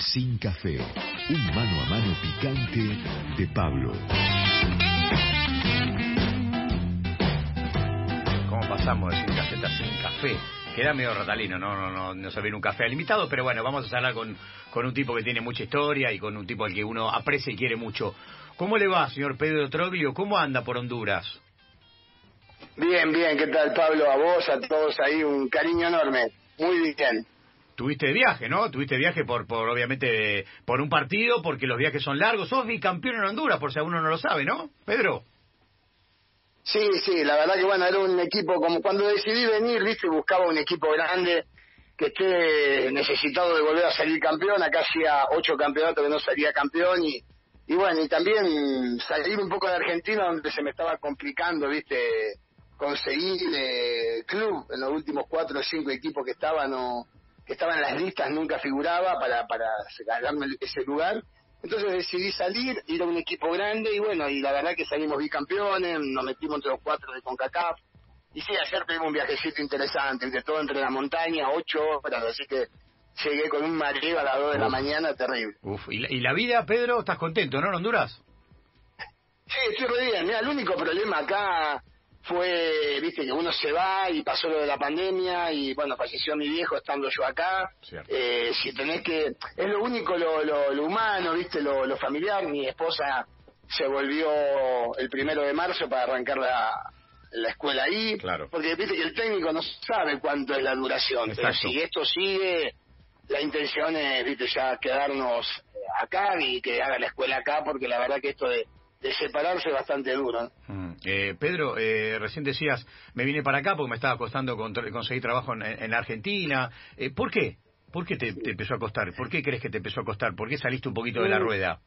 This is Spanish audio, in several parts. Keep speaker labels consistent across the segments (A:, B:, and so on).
A: Sin café. Un mano a mano picante de Pablo.
B: ¿Cómo pasamos de sin café a sin café? Queda medio ratalino, no, no, no, no se viene un café limitado, pero bueno, vamos a hablar con, con un tipo que tiene mucha historia y con un tipo al que uno aprecia y quiere mucho. ¿Cómo le va, señor Pedro Troglio? ¿Cómo anda por Honduras?
C: Bien, bien, ¿qué tal Pablo? A vos, a todos ahí, un cariño enorme. Muy bien.
B: Tuviste viaje, ¿no? Tuviste viaje por, por obviamente, por un partido, porque los viajes son largos. Sos bicampeón en Honduras, por si alguno no lo sabe, ¿no? Pedro.
C: Sí, sí, la verdad que bueno, era un equipo, como cuando decidí venir, viste, buscaba un equipo grande que esté necesitado de volver a salir campeón. Acá hacía ocho campeonatos que no salía campeón y, y bueno, y también salir un poco de Argentina donde se me estaba complicando, viste, conseguir eh, club en los últimos cuatro o cinco equipos que estaban o que estaban en las listas nunca figuraba para para ganarme ese lugar. Entonces decidí salir ir a un equipo grande y bueno y la verdad que salimos bicampeones nos metimos entre los cuatro de Concacaf. Y sí ayer tuvimos un viajecito interesante entre todo entre la montaña ocho horas así que llegué con un mareo a las dos de la mañana terrible.
B: Uf, ¿y la, y la vida Pedro estás contento no en Honduras
C: Sí, estoy re bien. Mira, el único problema acá fue, viste, que uno se va y pasó lo de la pandemia y bueno, falleció mi viejo estando yo acá. Eh, si tenés que, es lo único, lo, lo, lo humano, viste, lo, lo, familiar. Mi esposa se volvió el primero de marzo para arrancar la, la escuela ahí.
B: Claro.
C: Porque viste que el técnico no sabe cuánto es la duración. Pero si esto sigue, la intención es, viste, ya quedarnos acá y que haga la escuela acá porque la verdad que esto de de separarse bastante duro.
B: Mm. Eh, Pedro, eh, recién decías, me vine para acá porque me estaba costando conseguir trabajo en, en Argentina. Eh, ¿Por qué? ¿Por qué te, te, empezó a costar? ¿Por qué crees que te empezó a costar? ¿Por qué saliste un poquito de la rueda?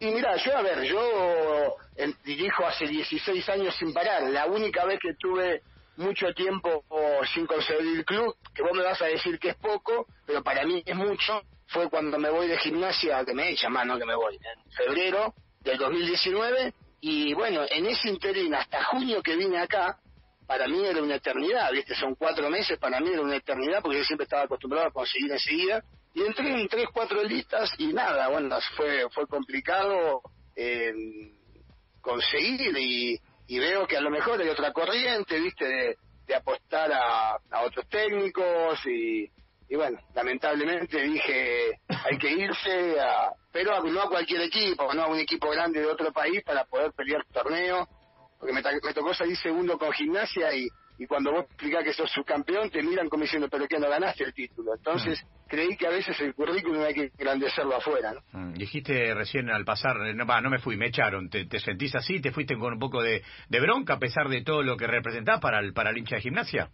C: Y mira, yo, a ver, yo dirijo hace 16 años sin parar. La única vez que tuve mucho tiempo sin conseguir el club, que vos me vas a decir que es poco, pero para mí es mucho, fue cuando me voy de gimnasia, que me echan más, no que me voy, en febrero, del 2019 y bueno, en ese interín hasta junio que vine acá, para mí era una eternidad, ¿viste? Son cuatro meses, para mí era una eternidad porque yo siempre estaba acostumbrado a conseguir enseguida y entré en tres, cuatro listas y nada, bueno, fue, fue complicado eh, conseguir y, y, veo que a lo mejor hay otra corriente, ¿viste? De, apostar a otros técnicos y, y bueno, lamentablemente dije hay que irse, a, pero no a cualquier equipo, no a un equipo grande de otro país para poder pelear torneo, porque me, me tocó salir segundo con gimnasia y, y cuando vos explicás que sos subcampeón te miran como diciendo, pero que no ganaste el título. Entonces creí que a veces el currículum hay que engrandecerlo afuera. ¿no?
B: Mm, dijiste recién al pasar, no, no me fui, me echaron, ¿Te, ¿Te, sentís así? ¿Te fuiste con un poco de, de bronca a pesar de todo lo que representás para el, para el hincha de gimnasia?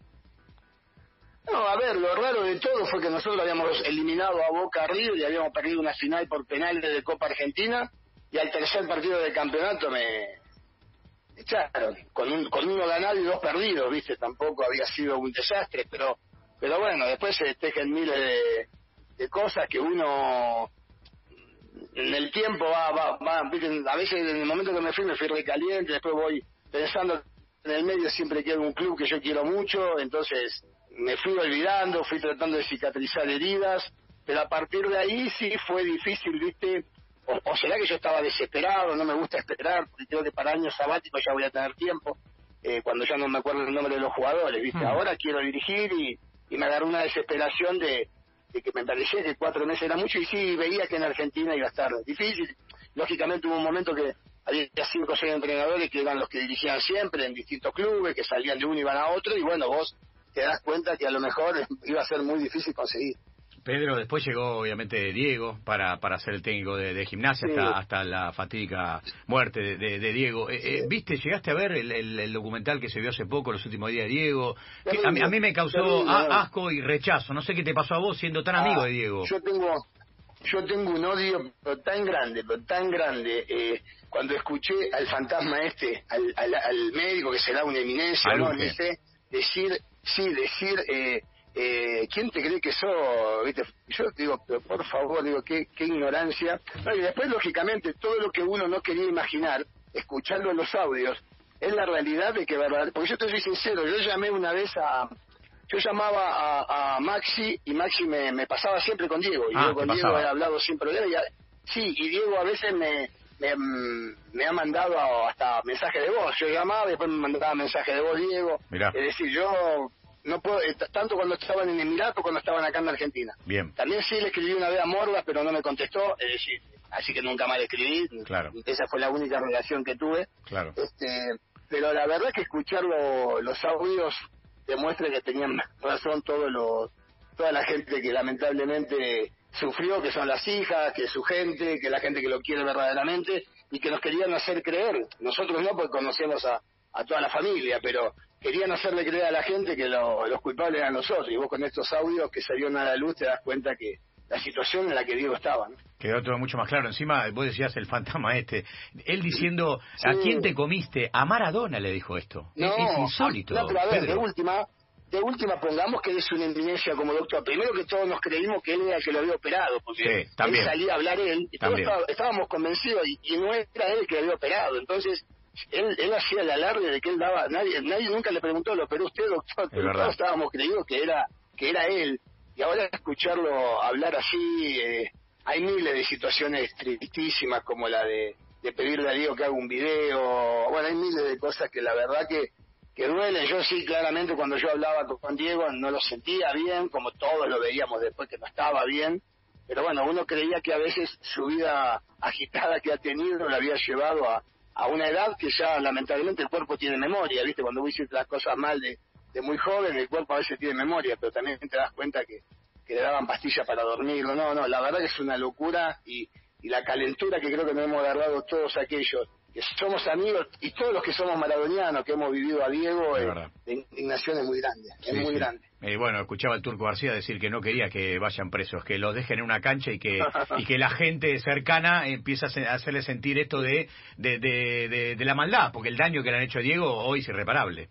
C: No, a ver, lo raro de todo fue que nosotros habíamos eliminado a Boca Río y habíamos perdido una final por penales de Copa Argentina y al tercer partido de campeonato me echaron, con, un, con uno ganado y dos perdidos, viste, tampoco había sido un desastre, pero pero bueno, después se tejen miles de, cosas que uno en el tiempo va, va, va, a veces en el momento que me fui me fui recaliente, después voy pensando en el medio siempre quiero un club que yo quiero mucho, entonces me fui olvidando, fui tratando de cicatrizar heridas, pero a partir de ahí sí fue difícil, ¿viste? O, o, será que yo estaba desesperado, no me gusta esperar, porque creo que para años sabáticos ya voy a tener tiempo, eh, cuando ya no me acuerdo el nombre de los jugadores, ¿viste? Mm. Ahora quiero dirigir y, y me agarró una desesperación de, de que me parecía que cuatro meses era mucho y sí veía que en Argentina iba a estar difícil. Lógicamente hubo un momento que había cinco o seis entrenadores que eran los que dirigían siempre en distintos clubes, que salían de uno y iban a otro, y bueno, vos te das cuenta que a lo mejor iba a ser muy difícil conseguir.
B: Pedro, después llegó obviamente Diego para, para ser el técnico de, de gimnasia sí. hasta, hasta la fatídica muerte de, de, de Diego. Eh, eh, ¿Viste, llegaste a ver el, el, el, documental que se vio hace poco, los últimos días de Diego? Que a, mí, a, mí, me causó a, asco y rechazo. No sé qué te pasó a vos siendo tan ah, amigo de Diego.
C: Yo tengo, yo tengo un odio pero tan grande, pero tan grande. Eh, cuando escuché al fantasma este, al, al, al médico que será una eminencia, ¿no? Dice, decir, sí, decir, eh, eh, ¿quién te cree que sos? ¿Viste? Yo digo, pero por favor, digo, qué, qué ignorancia. No, y después, lógicamente, todo lo que uno no quería imaginar, escuchando los audios, es la realidad de que, verdad, porque yo te soy sincero, yo llamé una vez a, yo llamaba a, a Maxi y Maxi me, me, pasaba siempre con Diego. Y
B: Ah,
C: yo con Diego he hablado sin problema. Y a- sí, y Diego a veces me, me, me ha mandado hasta mensajes de voz. Yo llamaba y después me mandaba mensajes de voz Diego.
B: Mirá.
C: Es decir, yo no puedo, eh, tanto cuando estaban en Emiratos cuando estaban acá en Argentina.
B: Bien.
C: También sí le escribí una vez a Mordas, pero no me contestó, es decir, así que nunca más le escribí.
B: Claro.
C: Esa fue la única relación que tuve.
B: Claro.
C: Este, pero la verdad es que escuchar lo- los audios demuestra que tenían razón todos los, toda la gente que lamentablemente sufrió, que son las hijas, que es su gente, que la gente que lo quiere verdaderamente y que nos querían hacer creer. Nosotros no, porque conocemos a, a toda la familia, pero querían hacerle creer a la gente que lo- los culpables eran nosotros. Y vos con estos audios que salieron a la luz te das cuenta que la situación en la que Diego estaba. ¿no?
B: Quedó todo mucho más claro. Encima, vos decías el fantasma este. Él diciendo, ¿a quién te comiste? A Maradona le dijo esto. Es- es insólito.
C: No, pero a ver, de última, de última pongamos que es una eminencia como doctor. Primero que todos nos creímos que él era el que lo había operado, porque
B: Sí, también.
C: él salía a hablar él, y todos estaba- estábamos convencidos y, y no era él el que lo había operado. Entonces, él, él hacía el alarde de que él daba, nadie, nadie nunca le preguntó, ¿lo operó usted, doctor? Pero todos estábamos creídos que era, que era él. Y ahora escucharlo hablar así, eh, hay miles de situaciones tristísimas como la de, de pedirle a Diego que haga un video, bueno, hay miles de cosas que la verdad que, que duelen. Yo sí, claramente, cuando yo hablaba con- Diego no lo sentía bien, como todos lo veíamos después que no estaba bien. Pero bueno, uno creía que a veces su vida agitada que ha tenido la había llevado a, a una edad que ya lamentablemente el cuerpo tiene memoria, ¿viste? Cuando vos hiciste las cosas mal de, de muy joven, el cuerpo a veces tiene memoria, pero también te das cuenta que, que le daban pastillas para dormir. No, no, la verdad es una locura y, y la calentura que creo que nos hemos agarrado todos aquellos que somos amigos y todos los que somos maradonianos, que hemos vivido a Diego,
B: Es
C: eh,
B: verdad.
C: la indignación es muy grande, es
B: Sí,
C: muy
B: sí.
C: grande.
B: Eh, bueno, escuchaba al Turco García decir que no quería que vayan presos, que los dejen en una cancha y que y que la gente cercana empieza a hacerle sentir esto de de, de, de- de la maldad, porque el daño que le han hecho a Diego hoy es irreparable.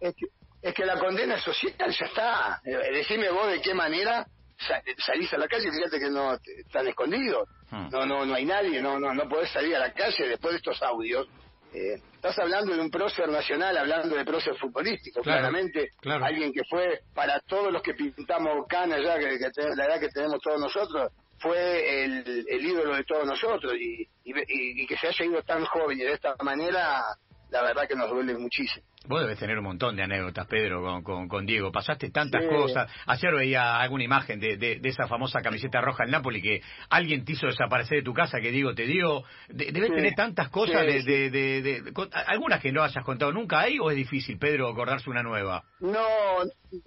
C: Es que, es que la condena social ya está. Eh, decime vos de qué manera sa- salís a la calle, fíjate que no te- están escondidos.
B: Hmm.
C: No, no, no hay nadie, no, no, no podés salir a la calle después de estos audios. Eh, estás hablando de un prócer nacional, hablando de prócer futbolístico,
B: Claro,
C: claramente.
B: claro.
C: Alguien que fue, para todos los que pintamos canas ya, que, que la edad que tenemos todos nosotros, fue el, el ídolo de todos nosotros. Y, y- y que se haya ido tan joven y de esta manera, la verdad que nos duele muchísimo.
B: Vos debes tener un montón de anécdotas, Pedro, con, con, con Diego. Pasaste tantas
C: Sí.
B: cosas. Ayer veía alguna imagen de, de, de esa famosa camiseta roja del Napoli que alguien te hizo desaparecer de tu casa, que Diego te dio. De- debes
C: Sí.
B: tener tantas cosas,
C: Sí,
B: de, algunas que no hayas contado nunca ahí, o es difícil, Pedro, acordarse una nueva.
C: No,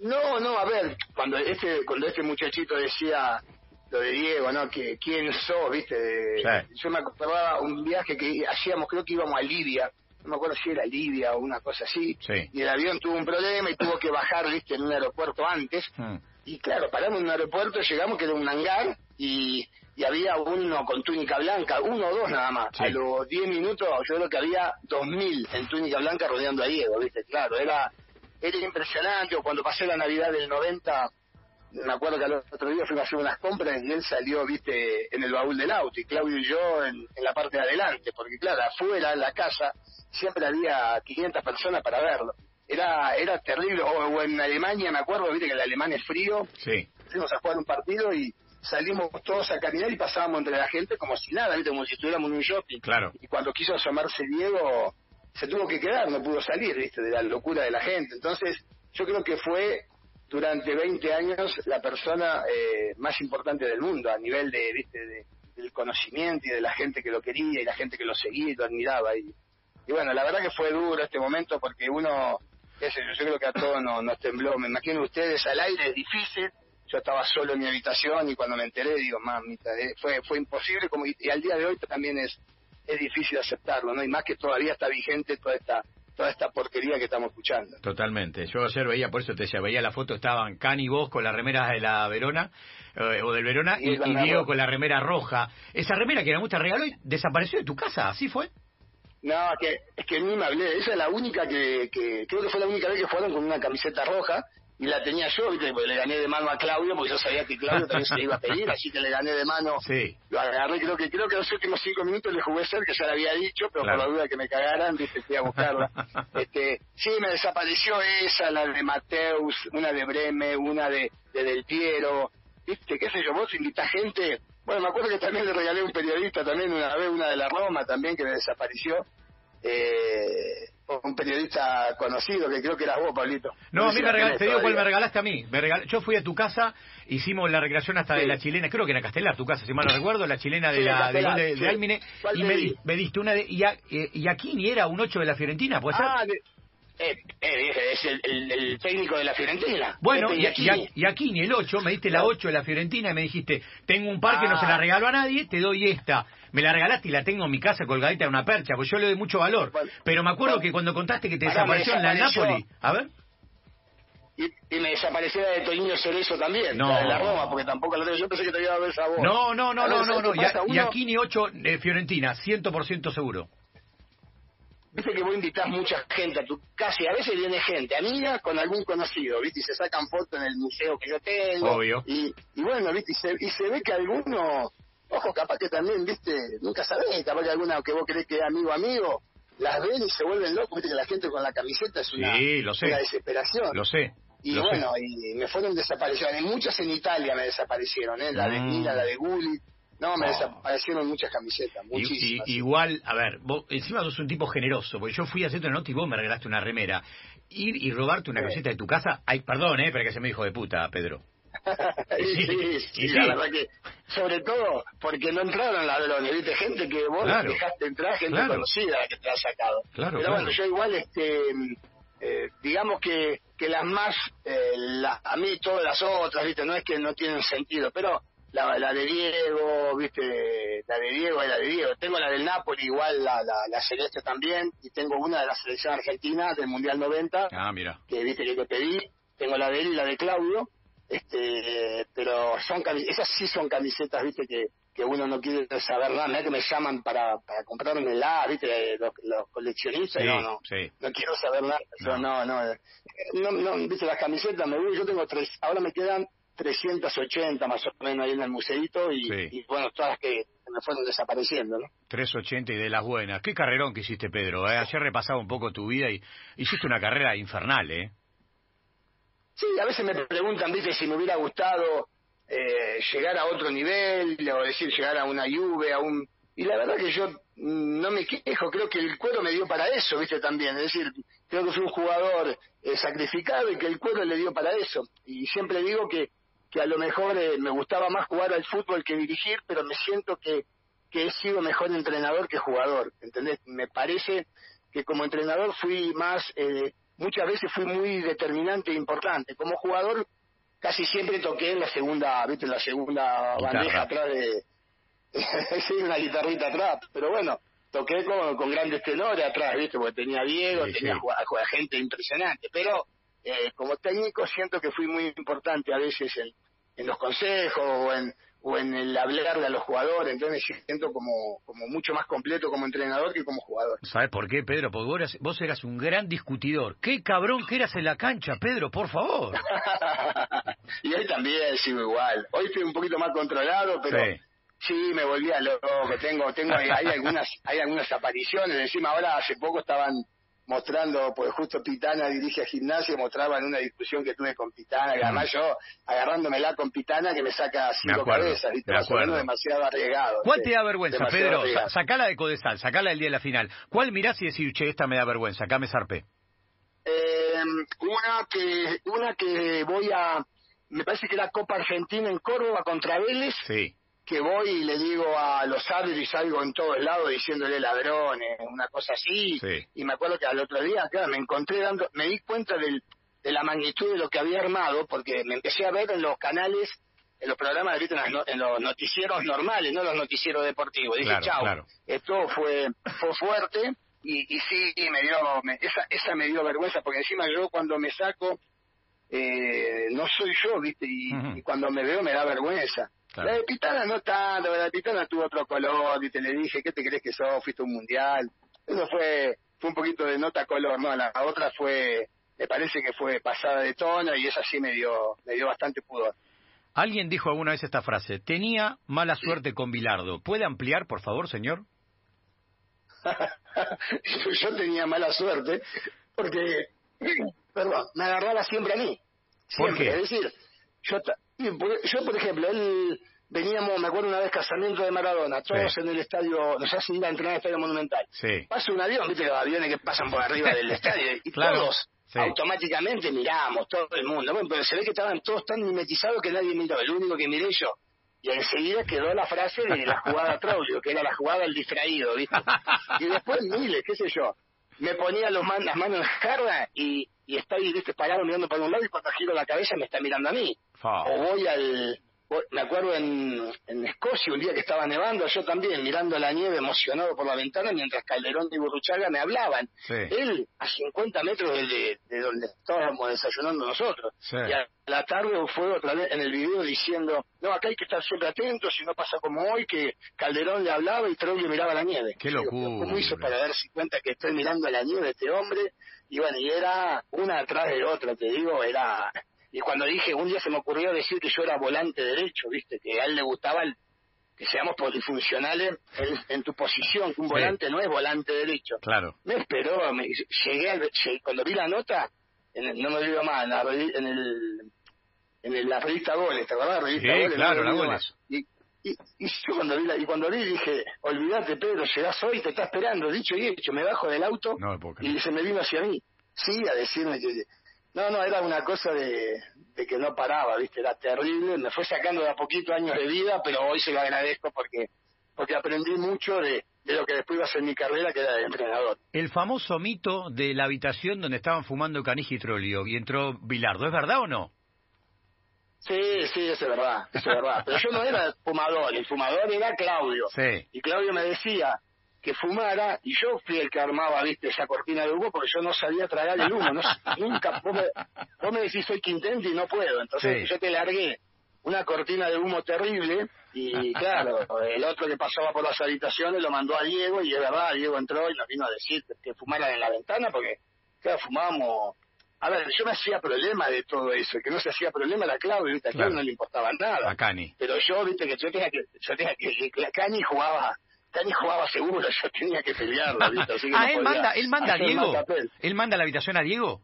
C: no, no, a ver, cuando este, cuando este muchachito decía lo de Diego, ¿no? Que quién sos, viste. Yo me acordaba un viaje que hacíamos, creo que íbamos a Libia, no me acuerdo si era Libia o una cosa así,
B: Sí.
C: y el avión tuvo un problema y tuvo que bajar, viste, en un aeropuerto antes,
B: Hmm.
C: y claro, paramos en un aeropuerto, llegamos que era un hangar y, y había uno con túnica blanca, uno o dos nada más.
B: Sí.
C: A los 10 minutos yo creo que había 2.000 en túnica blanca rodeando a Diego, ¿viste? Claro, era, era impresionante. O cuando pasé la Navidad del 90, me acuerdo que al otro día fuimos a hacer unas compras y él salió, ¿viste? En el baúl del auto y Claudio y yo en, en la parte de adelante, porque claro, afuera en la casa siempre había 500 personas para verlo. Era era terrible. O, o en Alemania, me acuerdo, ¿viste? Que el alemán es frío
B: Sí.
C: fuimos a jugar un partido y salimos todos a caminar y pasábamos entre la gente como si nada, ¿viste? como si estuviéramos en un shopping.
B: Claro.
C: Y cuando quiso asomarse Diego, se tuvo que quedar, no pudo salir, ¿viste? De la locura de la gente. Entonces, yo creo que fue durante 20 años la persona eh, más importante del mundo a nivel de, ¿viste? De, del conocimiento y de la gente que lo quería y la gente que lo seguía y lo admiraba. Y, y bueno, la verdad que fue duro este momento porque uno, yo, yo creo que a todos nos, nos tembló. Me imagino ustedes al aire, es difícil. Yo estaba solo en mi habitación y cuando me enteré digo, mamita, eh, fue fue imposible como y, y al día de hoy también es es difícil aceptarlo, ¿no? Y más que todavía está vigente toda esta toda esta porquería que estamos escuchando.
B: Totalmente. Yo ayer veía, por eso te decía, veía la foto, estaban Can y vos con las remeras de la Verona, eh, o del Verona, y,
C: Y la
B: y Diego con la remera roja. Esa remera que era mucha regaló y desapareció de tu casa, ¿así fue?
C: No, que, es que ni me hablé. Esa es la única que, que creo que fue la única vez que fueron con una camiseta roja. Y la tenía yo, ¿viste? Porque le gané de mano a Claudio, porque yo sabía que Claudio también se le iba a pedir, así que le gané de mano.
B: Sí.
C: Lo agarré, creo que creo que los últimos cinco minutos le jugué ser, que ya le había dicho, pero por la duda que me cagaran, ¿viste? Fui a buscarla. este, sí, me desapareció esa, la de Mateus, una de Breme, una de, de Del Piero, ¿viste? ¿Qué sé yo? Vos invitás gente. Bueno, me acuerdo que también le regalé a un periodista también una vez, una de la Roma también, que me desapareció. Eh, un periodista conocido, que creo que eras vos, Pablito.
B: No, a mí me regalaste, te digo cuál me regalaste a mí. Me Yo fui a tu casa, hicimos la recreación hasta de la chilena, creo que era Castelar, tu casa, si mal no recuerdo, la chilena de la de, de, de Almine, y me, me, diste una de... Y, a, eh, y aquí ni era un 8 de la Fiorentina, ¿puede ser?
C: Ah, de, eh, eh, es el, el, el, técnico de la Fiorentina.
B: Bueno, y, y, y, aquí ni el 8, me diste la 8 de la Fiorentina y me dijiste, tengo un par que no se la ah. regalo a nadie, te doy esta. Me la regalaste y la tengo en mi casa colgadita en una percha, pues yo le doy mucho valor. Pero me acuerdo que cuando contaste que te desapareció en la Napoli, a ver.
C: Y, y, me desapareció la de Toño Cerezo también,
B: no.
C: la de la Roma, porque tampoco la tengo. Yo pensé que te iba a ver esa voz.
B: No, no, no, no, no, no. Y, aquí ni 8 de Fiorentina, 100% seguro.
C: Viste que vos invitás mucha gente a tu casa y a veces viene gente, amiga con algún conocido, ¿viste? Y se sacan fotos en el museo que yo tengo.
B: Obvio.
C: Y, y bueno, ¿viste? Y se, y se ve que alguno, ojo, capaz que también, ¿viste? Nunca sabés, capaz que alguna que vos crees que es amigo, amigo, las ven y se vuelven locos, ¿viste? Que la gente con la camiseta es una,
B: sí, lo sé.
C: una desesperación.
B: Lo sé.
C: Y bueno, y me fueron desapareciendo. Muchas en Italia me desaparecieron, ¿eh? La de mm. Mila, la de Gulli no, me desaparecieron muchas camisetas, muchísimas.
B: igual, a ver, vos, encima sos un tipo generoso, porque yo fui a hacerte una nota y vos me regalaste una remera. Ir y robarte una camiseta de tu casa, ay, perdón, eh, pero que se me dijo de puta, Pedro.
C: sí, sí, sí, la verdad que, sobre todo, porque no entraron ladrones, viste, gente que vos dejaste entrar, gente conocida que te ha sacado.
B: Claro,
C: pero bueno, yo igual, este, eh, digamos que, que las más, eh, la, a mí todas las otras, viste, no es que no tienen sentido, pero la, la de Diego, viste, la de Diego es la de Diego. Tengo la del Napoli, igual la, la, la celeste también, y tengo una de la selección argentina del Mundial 90.
B: Ah, mira.
C: Que viste que te pedí. Tengo la de él y la de Claudio. Este, pero son esas sí son camisetas, viste, que, que uno no quiere saber nada, no que me llaman para, para comprarme la, viste, los, coleccionistas, no, no, no quiero saber nada, no. no, no, no, viste, las camisetas me voy, yo tengo tres, ahora me quedan 380 más o menos ahí en el museito y, bueno, todas las que me fueron desapareciendo, ¿no?
B: 380 y de las buenas. Qué carrerón que hiciste, Pedro. ¿eh? Ayer repasaba un poco tu vida y hiciste una carrera infernal, ¿eh?
C: Sí, a veces me preguntan, viste, si me hubiera gustado eh, llegar a otro nivel, o decir, llegar a una Juve, a un... Y la verdad que yo no me quejo, creo que el cuero me dio para eso, viste, también. Es decir, creo que fui un jugador eh, sacrificado y que el cuero le dio para eso. Y siempre digo que que a lo mejor eh, me gustaba más jugar al fútbol que dirigir, pero me siento que, que he sido mejor entrenador que jugador, ¿entendés? Me parece que como entrenador fui más, eh, muchas veces fui muy determinante e importante. Como jugador casi siempre toqué en la segunda, ¿viste? En la segunda bandeja atrás de... sí, una guitarrita atrás, pero bueno, toqué con, con grandes tenores atrás, ¿viste? Porque tenía Diego, tenía gente impresionante, pero eh, como técnico siento que fui muy importante a veces en, en los consejos o en, o en el hablarle a los jugadores, entonces siento como, como mucho más completo como entrenador que como jugador.
B: ¿Sabes por qué, Pedro? Porque vos eras, vos eras un gran discutidor. ¡Qué cabrón que eras en la cancha, Pedro, por favor!
C: y hoy también sigo igual. Hoy estoy un poquito más controlado, pero... Sí. me volví a loco. Tengo, tengo, hay algunas, hay algunas apariciones. Encima ahora hace poco estaban mostrando, pues justo Pitana dirige a gimnasio, mostraba en una discusión que tuve con Pitana, y además yo agarrándomela con Pitana que me saca cinco cabezas, ¿viste? demasiado arriesgado.
B: ¿Cuál te da vergüenza, Pedro? Sacala de Codesal, sacala el día de la final. ¿Cuál mirás y decís, che, esta me da vergüenza, acá me zarpé?
C: Eh, una que una que voy a, me parece que era Copa Argentina en Córdoba contra Vélez.
B: Sí
C: que voy y le digo a los y salgo en todos lados diciéndole ladrones, una cosa así. Y me acuerdo que al otro día, claro, me encontré dando, me di cuenta del, de la magnitud de lo que había armado, porque me empecé a ver en los canales, en los programas, en los noticieros normales, no los noticieros deportivos. Dije, chao, esto fue, fue fuerte y, y sí, me dio, esa, esa me dio vergüenza, porque encima yo cuando me saco, eh, no soy yo, ¿viste? y cuando me veo me da vergüenza. La de Pitana no tanto, la de Pitana tuvo otro color, y te le dije, ¿qué te crees que sos? Fuiste un mundial. Eso fue fue un poquito de nota color, ¿no? La otra fue me parece que fue pasada de tono y eso sí me dio, me dio bastante pudor.
B: Alguien dijo alguna vez esta frase, tenía mala suerte con Bilardo. ¿Puede ampliar, por favor, señor?
C: yo tenía mala suerte porque, perdón, me agarraba siempre a mí.
B: ¿Por qué?
C: Es decir, yo, yo, por ejemplo, él veníamos, me acuerdo una vez casamiento de Maradona, todos en el estadio, nos hacen ir a entrenar al estadio monumental.
B: Sí.
C: Pasa un avión, viste los aviones que pasan por arriba del estadio, y todos automáticamente miramos, todo el mundo. Bueno, pero se ve que estaban todos tan mimetizados que nadie miró, el único que miré yo. Y enseguida quedó la frase de la jugada Trollio, que era la jugada del distraído, ¿viste? Y después miles, qué sé yo. Me ponía los las manos en jarra y, y ahí, viste, parado mirando para un lado y cuando giro la cabeza me está mirando a mí. O voy al, me acuerdo en, en Escocia, un día que estaba nevando, yo también mirando la nieve emocionado por la ventana, mientras Calderón y Burruchaga me hablaban. Él a 50 metros de, de, donde estábamos desayunando nosotros. Y a la tarde fue otra vez en el video diciendo, no, acá hay que estar siempre atentos, si no pasa como hoy, que Calderón le hablaba y Troglio miraba la nieve.
B: Qué locura.
C: ¿Cómo hizo para darse cuenta que estoy mirando la nieve este hombre? Y bueno, y era una atrás de otra, te digo, era y cuando dije, un día se me ocurrió decir que yo era volante derecho, ¿viste? Que a él le gustaba que seamos polifuncionales en, tu posición, que un volante no es volante derecho.
B: Claro.
C: Me esperó, me, llegué, al, cuando vi la nota, no me olvido más, en, el, en la revista Goles, ¿te acordás?
B: sí, claro, la Goles.
C: Y, y, yo cuando vi, y cuando vi dije, olvídate Pedro, llegás hoy, te está esperando, dicho y hecho, me bajo del auto y se me vino hacia mí, sí, a decirme que no, no, era una cosa de, que no paraba, ¿viste? Era terrible. Me fue sacando de a poquito años de vida, pero hoy se lo agradezco porque porque aprendí mucho de, lo que después iba a ser mi carrera, que era de entrenador.
B: El famoso mito de la habitación donde estaban fumando canija y trolio y entró Bilardo, ¿es verdad o no?
C: Sí, sí, eso es verdad, eso es verdad. Pero yo no era fumador, el fumador era Claudio.
B: Sí.
C: Y Claudio me decía, que fumara y yo fui el que armaba, viste, esa cortina de humo porque yo no sabía tragar el humo, no, nunca, vos me, vos me decís soy Quintente y no puedo, entonces yo te largué una cortina de humo terrible y claro, el otro que pasaba por las habitaciones lo mandó a Diego y es verdad, Diego entró y nos vino a decir que fumaran en la ventana porque, claro, fumábamos a ver, yo me hacía problema de todo eso, que no se hacía problema era Claudio, ¿viste? a Claudio no le importaba nada.
B: A Cani.
C: Pero yo, viste, que yo tenía que, yo tenía que, que Cani jugaba Cani jugaba seguro, yo tenía que pelearlo, ¿viste?
B: ah, él manda, él manda a Diego. Él manda la habitación a Diego.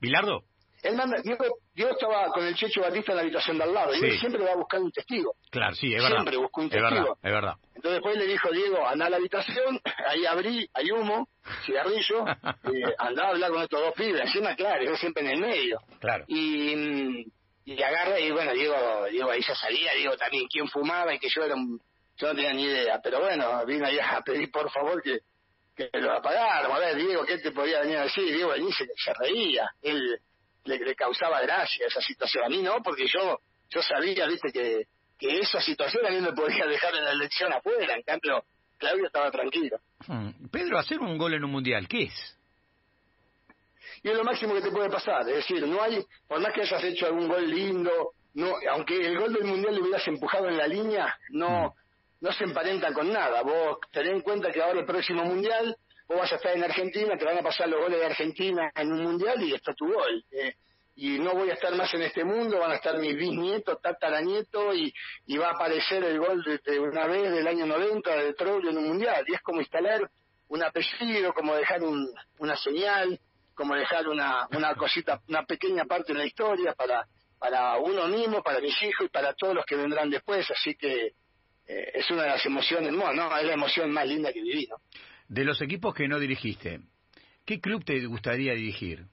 B: ¿Bilardo?
C: Él manda, Diego, Diego estaba con el Checho Batista en la habitación de al lado, y él siempre va a buscar un testigo.
B: Claro, sí, es verdad.
C: Siempre buscó un testigo.
B: Es verdad,
C: Entonces después le dijo Diego, anda a la habitación, ahí abrí, hay humo, cigarrillo, eh, andaba a hablar con estos dos pibes, encima, claro, yo siempre en el medio.
B: Claro.
C: Y, mm, y agarra, y bueno, Diego, Diego ahí ya salía, Diego también quién fumaba y que yo era un yo no tenía ni idea, pero bueno, vine ahí a pedir por favor que, que lo apagáramos. A ver, Diego, ¿qué te podía venir a decir? Diego venía se, se reía, él le, causaba gracia esa situación. A mí no, porque yo yo sabía, viste, que, que esa situación a mí me podía dejar en la elección afuera. En cambio, Claudio estaba tranquilo.
B: Hmm. Pedro, hacer un gol en un mundial, ¿qué es?
C: Y es lo máximo que te puede pasar. Es decir, no hay, por más que hayas hecho algún gol lindo, no, aunque el gol del mundial le hubieras empujado en la línea, no, hmm no se emparenta con nada. Vos tenés en cuenta que ahora el próximo mundial, vos vas a estar en Argentina, te van a pasar los goles de Argentina en un mundial y está tu gol. Eh, y no voy a estar más en este mundo, van a estar mis bisnietos, tataranietos, y, y va a aparecer el gol de, una vez del año 90 de Trollio en un mundial. Y es como instalar un apellido, como dejar un, una señal, como dejar una, una cosita, una pequeña parte en la historia para, para uno mismo, para mis hijos y para todos los que vendrán después. Así que eh, es una de las emociones, no, no, es la emoción más linda que viví, ¿no?
B: De los equipos que no dirigiste, ¿qué club te gustaría dirigir?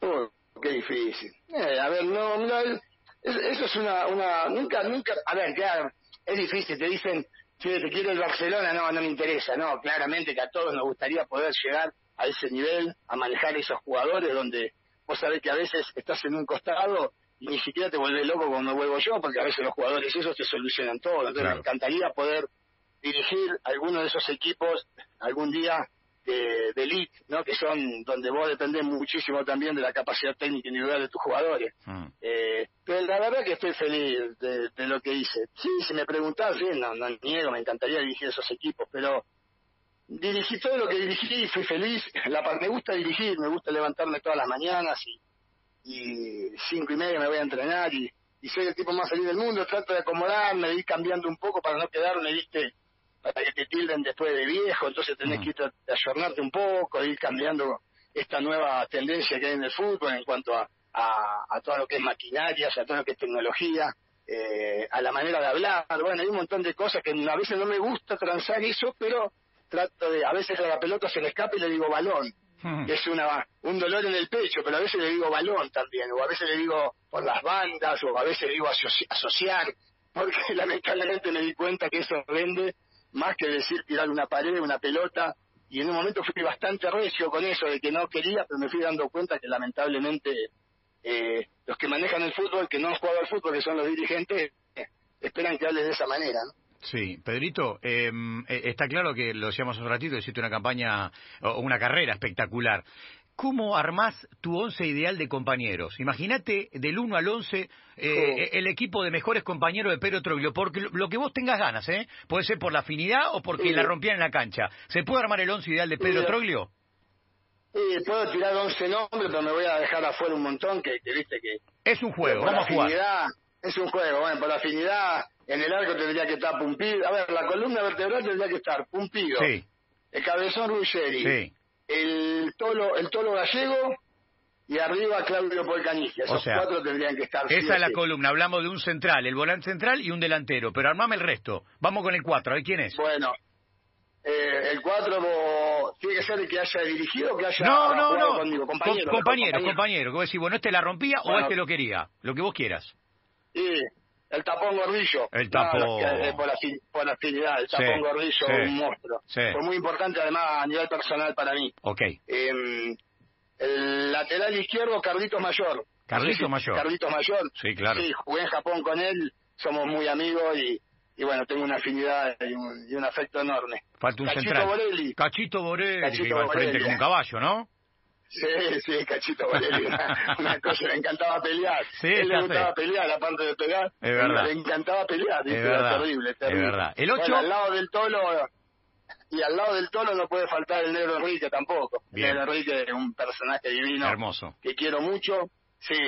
C: Oh, qué difícil. Eh, a ver, no, no eso es una, una, nunca, nunca, a ver, claro, es difícil, te dicen, si te quiero el Barcelona, no, no me interesa, no, claramente que a todos nos gustaría poder llegar a ese nivel, a manejar esos jugadores donde vos sabés que a veces estás en un costado ni siquiera te vuelve loco me vuelvo yo, porque a veces los jugadores esos te solucionan todo. Entonces me encantaría poder dirigir alguno de esos equipos algún día de, elite, ¿no? que son donde vos dependés muchísimo también de la capacidad técnica individual de tus jugadores. Mm. Eh, pero la verdad que estoy feliz de, lo que hice. Sí, si me preguntás, sí, no, no niego, me encantaría dirigir esos equipos, pero dirigí todo lo que dirigí, fui feliz. La, me gusta dirigir, me gusta levantarme todas las mañanas y, y cinco y media me voy a entrenar y, y soy el tipo más feliz del mundo. Trato de acomodarme, de ir cambiando un poco para no quedarme, viste, para que te tilden después de viejo. Entonces tenés que ir a, ayornarte un poco, ir cambiando esta nueva tendencia que hay en el fútbol en cuanto a, a, a todo lo que es maquinarias, a todo lo que es tecnología. Eh, a la manera de hablar, bueno, hay un montón de cosas que a veces no me gusta transar eso, pero trato de, a veces a la pelota se le escapa y le digo balón. Hmm. Es una, un dolor en el pecho, pero a veces le digo balón también, o a veces le digo por las bandas, o a veces le digo asociar, porque lamentablemente me di cuenta que eso vende más que decir tirar una pared, una pelota, y en un momento fui bastante recio con eso, de que no quería, pero me fui dando cuenta que lamentablemente eh, los que manejan el fútbol, que no han jugado al fútbol, que son los dirigentes, eh, esperan que hables de esa manera, ¿no?
B: Sí, Pedrito, eh, está claro que lo decíamos un ratito, hiciste una campaña o una carrera espectacular. ¿Cómo armás tu once ideal de compañeros? Imagínate del 1 al 11 eh, el equipo de mejores compañeros de Pedro Troglio, porque lo que vos tengas ganas, ¿eh? Puede ser por la afinidad o porque la rompían en la cancha. ¿Se puede armar el once ideal de Pedro Troglio?
C: Sí, puedo tirar 11 nombres, pero me voy a dejar afuera un montón que, viste que...
B: Es un juego, vamos a jugar.
C: Es un juego, bueno, por la afinidad en el arco tendría que estar Pumpido. A ver, la columna vertebral tendría que estar Pumpido.
B: Sí.
C: El cabezón Ruggeri.
B: Sí.
C: El tolo, el tolo gallego y arriba Claudio Polcanigia. Esos cuatro tendrían que estar.
B: Esa es la columna. Hablamos de un central, el volante central y un delantero. Pero armame el resto. Vamos con el cuatro. A ver quién es.
C: Bueno, eh, el cuatro tiene que ser el que haya dirigido o que haya
B: no, no,
C: no. conmigo. Compañero,
B: compañero, compañero. Que vos decís, bueno, este la rompía o este lo quería. Lo que vos quieras.
C: Sí, el tapón gordillo.
B: El tapón.
C: por, la, por afinidad, el tapón gordillo, un monstruo. Fue muy importante además a nivel personal para mí.
B: Ok.
C: Eh, el lateral izquierdo, Carlitos Mayor.
B: Carlitos Mayor.
C: Carlitos Mayor.
B: Sí, claro.
C: Sí, jugué en Japón con él, somos muy amigos y, y bueno, tengo una afinidad y un, y un afecto enorme.
B: Falta un
C: Cachito
B: central.
C: Borelli.
B: Cachito Borelli,
C: Cachito
B: que iba al frente
C: Borelli.
B: como un caballo, ¿no?
C: Sí, sí, Cachito Borelli, una, cosa, le encantaba pelear.
B: Sí,
C: Él le
B: sé.
C: gustaba pelear, aparte de pegar.
B: Es verdad.
C: Le encantaba pelear,
B: Es
C: ¿viste? Era
B: verdad,
C: terrible,
B: es
C: terrible.
B: verdad. El
C: Bueno, al lado del tolo, y al lado del tolo no puede faltar el negro Enrique tampoco.
B: Bien.
C: El negro Enrique es un personaje divino.
B: Hermoso.
C: Que quiero mucho, sí.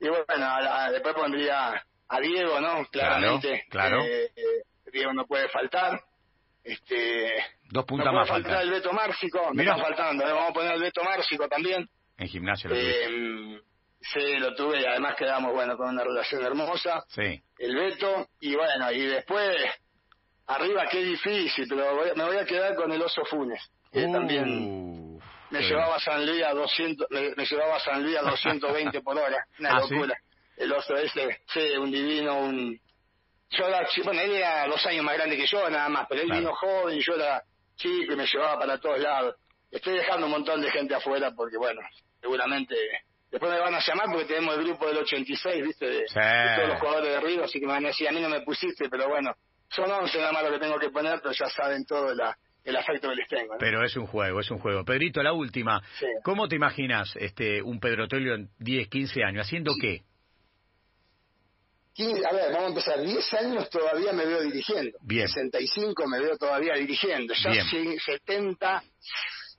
C: Y bueno, a la- después pondría a Diego, ¿no? Claramente.
B: claro.
C: Eh, eh, Diego no puede faltar. Este,
B: Dos puntas más faltan.
C: el Beto Márcico, me está faltando. ¿eh? Vamos a poner el Beto Márcico también.
B: En gimnasia lo.
C: Eh, sí, lo tuve y además quedamos, bueno, con una relación hermosa.
B: Sí.
C: El Beto, y bueno, y después, arriba qué difícil, pero voy- me voy a quedar con el Oso Funes, que también me llevaba a San Luis a 200, me, me llevaba a San Luis a 220 por hora, una
B: Ah, ¿sí?
C: locura. El oso ese, sí, un divino, un... Yo era, bueno, él era dos años más grande que yo, nada más, pero él
B: Claro.
C: vino joven, yo era chico y me llevaba para todos lados. Estoy dejando un montón de gente afuera porque, bueno, seguramente... Después me van a llamar porque tenemos el grupo del 86, ¿viste? De,
B: Sí.
C: de todos los jugadores de Río, así que me van a decir, a mí no me pusiste, pero bueno, son 11 nada más lo que tengo que poner, pero ya saben todo la, el afecto que les tengo. ¿no?
B: Pero es un juego, es un juego. Pedrito, la última.
C: Sí.
B: ¿Cómo te imaginas este, un Pedro Troglio en 10, 15 años? ¿Haciendo qué?
C: 15, a ver, vamos a empezar. 10 años todavía me veo dirigiendo.
B: Bien.
C: 65 me veo todavía dirigiendo. Ya
B: Bien.
C: si- 70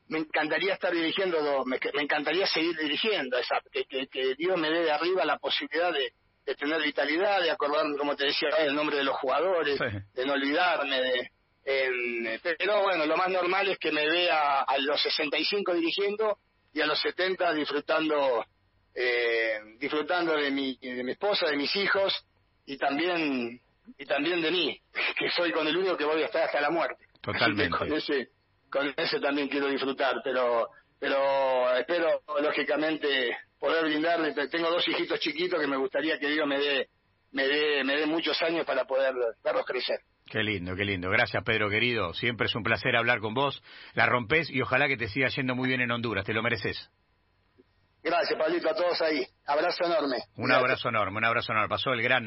C: me encantaría estar dirigiendo, do- me, me encantaría seguir dirigiendo. Esa, que, que, que Dios me dé de arriba la posibilidad de, de tener vitalidad, de acordarme, como te decía, el nombre de los jugadores,
B: Sí.
C: de no olvidarme. de em, Pero bueno, lo más normal es que me vea a los 65 dirigiendo y a los 70 disfrutando eh, disfrutando de mi, de mi esposa, de mis hijos y también y también de mí, que soy con el único que voy a estar hasta la muerte.
B: Totalmente.
C: Con ese con ese también quiero disfrutar, pero pero espero lógicamente poder brindarle. Tengo dos hijitos chiquitos que me gustaría que Dios me dé me dé me dé muchos años para poder verlos crecer.
B: Qué lindo, qué lindo. Gracias, Pedro, querido. Siempre es un placer hablar con vos. La rompés y ojalá que te siga yendo muy bien en Honduras. Te lo mereces.
C: Gracias, Pablito, a todos ahí. Abrazo enorme.
B: Un
C: Gracias.
B: abrazo enorme, un abrazo enorme. Pasó el gran